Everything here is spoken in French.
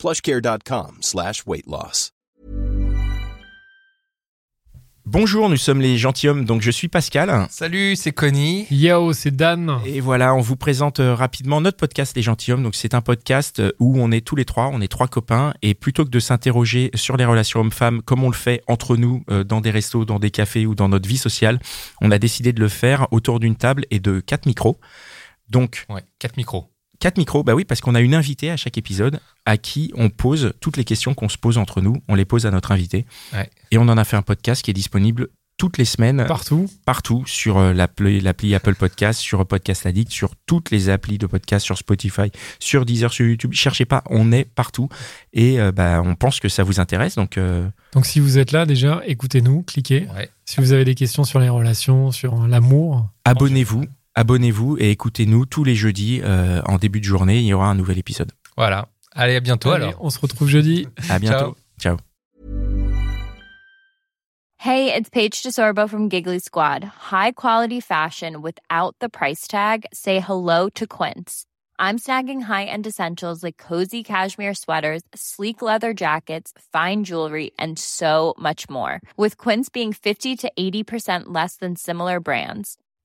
plushcare.com slash weight loss. Bonjour, nous sommes les gentilshommes, donc je suis Pascal. Salut, c'est Connie. Yo, c'est Dan. Et voilà, on vous présente euh, rapidement notre podcast Les gentilshommes. Donc c'est un podcast euh, où on est tous les trois, on est trois copains, et plutôt que de s'interroger sur les relations hommes-femmes comme on le fait entre nous euh, dans des restos, dans des cafés ou dans notre vie sociale, on a décidé de le faire autour d'une table et de quatre micros. Donc Ouais, quatre micros. Quatre micros, bah oui, parce qu'on a une invitée à chaque épisode à qui on pose toutes les questions qu'on se pose entre nous, on les pose à notre invité. Ouais. Et on en a fait un podcast qui est disponible toutes les semaines Partout. partout sur euh, l'appli l'appli Apple Podcast, sur Podcast Addict, sur toutes les applis de podcast, sur Spotify, sur Deezer, sur YouTube. Cherchez pas, on est partout et euh, bah, on pense que ça vous intéresse. Donc euh, Donc si vous êtes là déjà, écoutez-nous, cliquez. Ouais. Si vous avez des questions sur les relations, sur l'amour, abonnez-vous, abonnez-vous et écoutez-nous tous les jeudis euh, en début de journée. Il y aura un nouvel épisode. Voilà. Allez, à bientôt allez, alors. on se retrouve jeudi. À bientôt. Ciao. Hey, it's Paige DeSorbo from Giggly Squad. High quality fashion without the price tag. Say hello to Quince. I'm snagging high-end essentials like cozy cashmere sweaters, sleek leather jackets, fine jewelry, and so much more. With Quince being 50 to 80% less than similar brands.